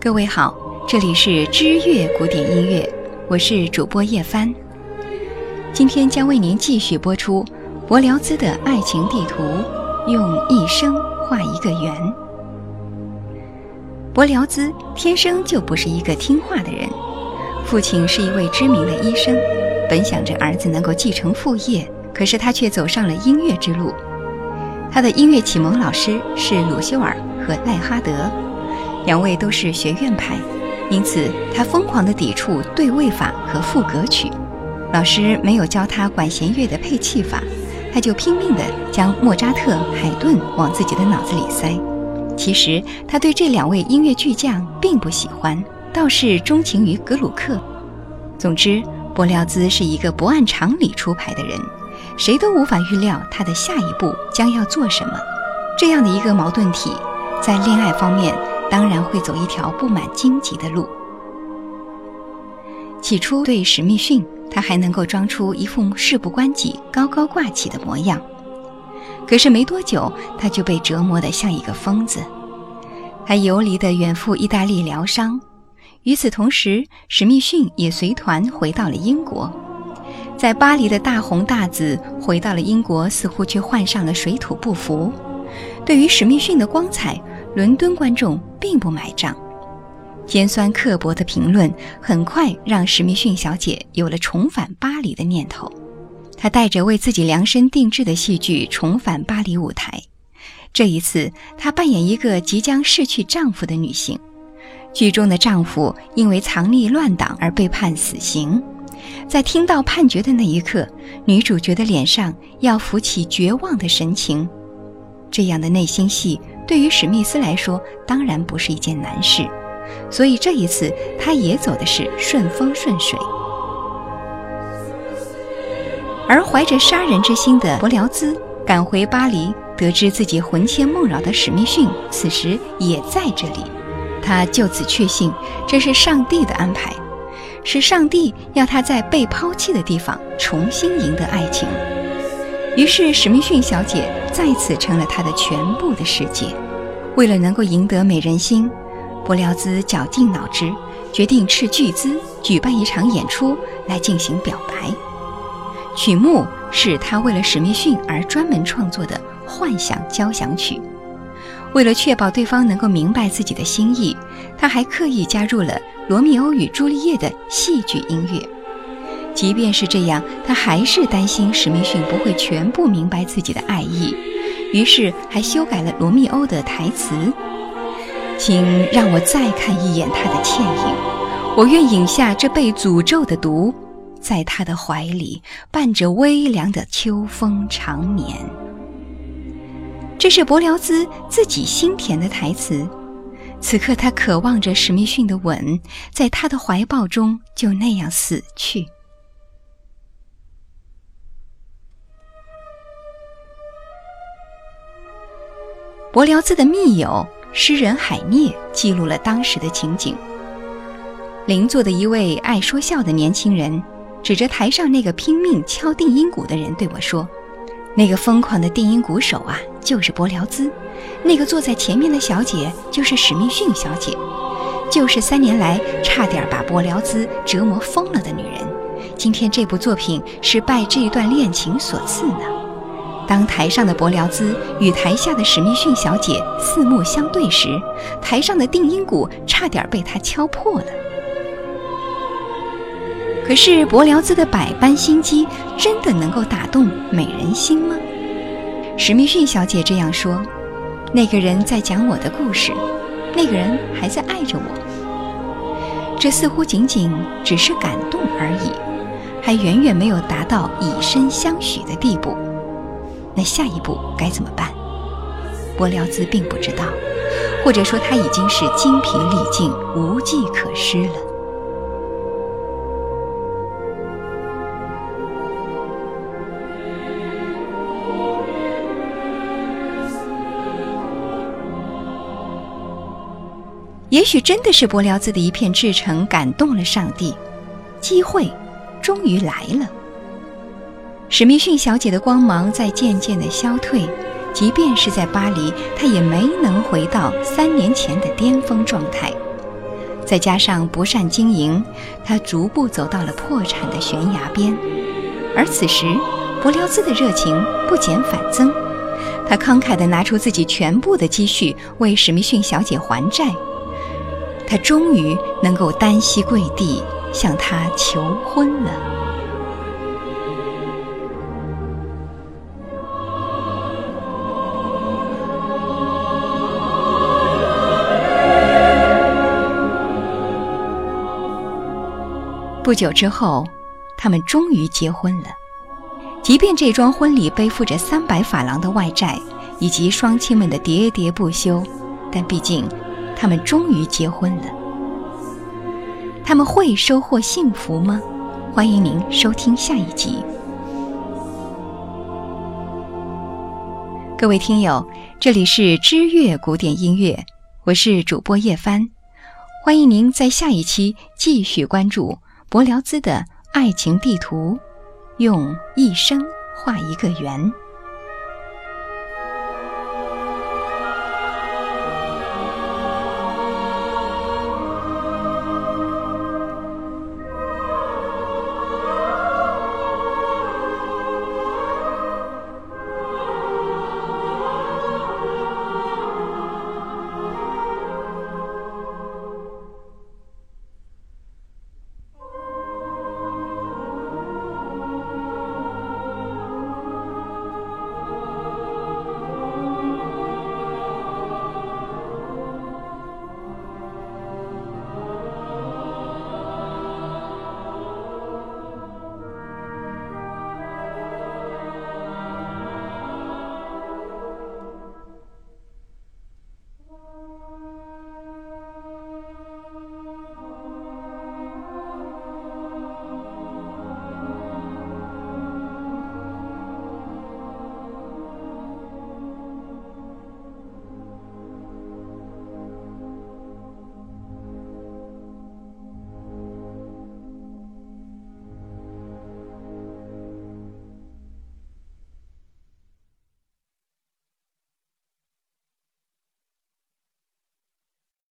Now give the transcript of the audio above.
各位好，这里是知乐古典音乐，我是主播叶帆。今天将为您继续播出柏辽兹的爱情地图，用一生画一个圆。柏辽兹天生就不是一个听话的人，父亲是一位知名的医生，本想着儿子能够继承父业，可是他却走上了音乐之路。他的音乐启蒙老师是鲁修尔和赖哈德。两位都是学院派，因此他疯狂地抵触对位法和赋格曲。老师没有教他管弦乐的配器法，他就拼命地将莫扎特、海顿往自己的脑子里塞。其实他对这两位音乐巨匠并不喜欢，倒是钟情于格鲁克。总之，柏辽兹是一个不按常理出牌的人，谁都无法预料他的下一步将要做什么。这样的一个矛盾体，在恋爱方面。当然会走一条布满荆棘的路。起初对史密逊，他还能够装出一副事不关己、高高挂起的模样。可是没多久，他就被折磨得像一个疯子。他游离的远赴意大利疗伤，与此同时，史密逊也随团回到了英国。在巴黎的大红大紫回到了英国，似乎却患上了水土不服。对于史密逊的光彩。伦敦观众并不买账，尖酸刻薄的评论很快让史密逊小姐有了重返巴黎的念头。她带着为自己量身定制的戏剧重返巴黎舞台。这一次，她扮演一个即将逝去丈夫的女性。剧中的丈夫因为藏匿乱党而被判死刑。在听到判决的那一刻，女主角的脸上要浮起绝望的神情。这样的内心戏。对于史密斯来说，当然不是一件难事，所以这一次他也走的是顺风顺水。而怀着杀人之心的伯辽兹赶回巴黎，得知自己魂牵梦绕的史密逊此时也在这里，他就此确信这是上帝的安排，是上帝要他在被抛弃的地方重新赢得爱情。于是，史密逊小姐再次成了他的全部的世界。为了能够赢得美人心，柏辽兹绞尽脑汁，决定斥巨资举办一场演出来进行表白。曲目是他为了史密逊而专门创作的幻想交响曲。为了确保对方能够明白自己的心意，他还刻意加入了《罗密欧与朱丽叶》的戏剧音乐。即便是这样，他还是担心史密逊不会全部明白自己的爱意，于是还修改了罗密欧的台词：“请让我再看一眼他的倩影，我愿饮下这被诅咒的毒，在他的怀里伴着微凉的秋风长眠。”这是柏辽兹自己心田的台词。此刻，他渴望着史密逊的吻，在他的怀抱中就那样死去。柏辽兹的密友诗人海涅记录了当时的情景。邻座的一位爱说笑的年轻人，指着台上那个拼命敲定音鼓的人对我说：“那个疯狂的定音鼓手啊，就是柏辽兹；那个坐在前面的小姐就是史密逊小姐，就是三年来差点把柏辽兹折磨疯了的女人。今天这部作品是拜这一段恋情所赐呢。”当台上的柏辽兹与台下的史密逊小姐四目相对时，台上的定音鼓差点被他敲破了。可是柏辽兹的百般心机真的能够打动美人心吗？史密逊小姐这样说：“那个人在讲我的故事，那个人还在爱着我。这似乎仅仅只是感动而已，还远远没有达到以身相许的地步。”那下一步该怎么办？柏辽兹并不知道，或者说他已经是精疲力尽、无计可施了。也许真的是柏辽兹的一片至诚感动了上帝，机会终于来了。史密逊小姐的光芒在渐渐地消退，即便是在巴黎，她也没能回到三年前的巅峰状态。再加上不善经营，她逐步走到了破产的悬崖边。而此时，伯辽兹的热情不减反增，他慷慨地拿出自己全部的积蓄为史密逊小姐还债。他终于能够单膝跪地向她求婚了。不久之后，他们终于结婚了。即便这桩婚礼背负着三百法郎的外债，以及双亲们的喋喋不休，但毕竟，他们终于结婚了。他们会收获幸福吗？欢迎您收听下一集。各位听友，这里是知乐古典音乐，我是主播叶帆，欢迎您在下一期继续关注。柏辽兹的爱情地图，用一生画一个圆。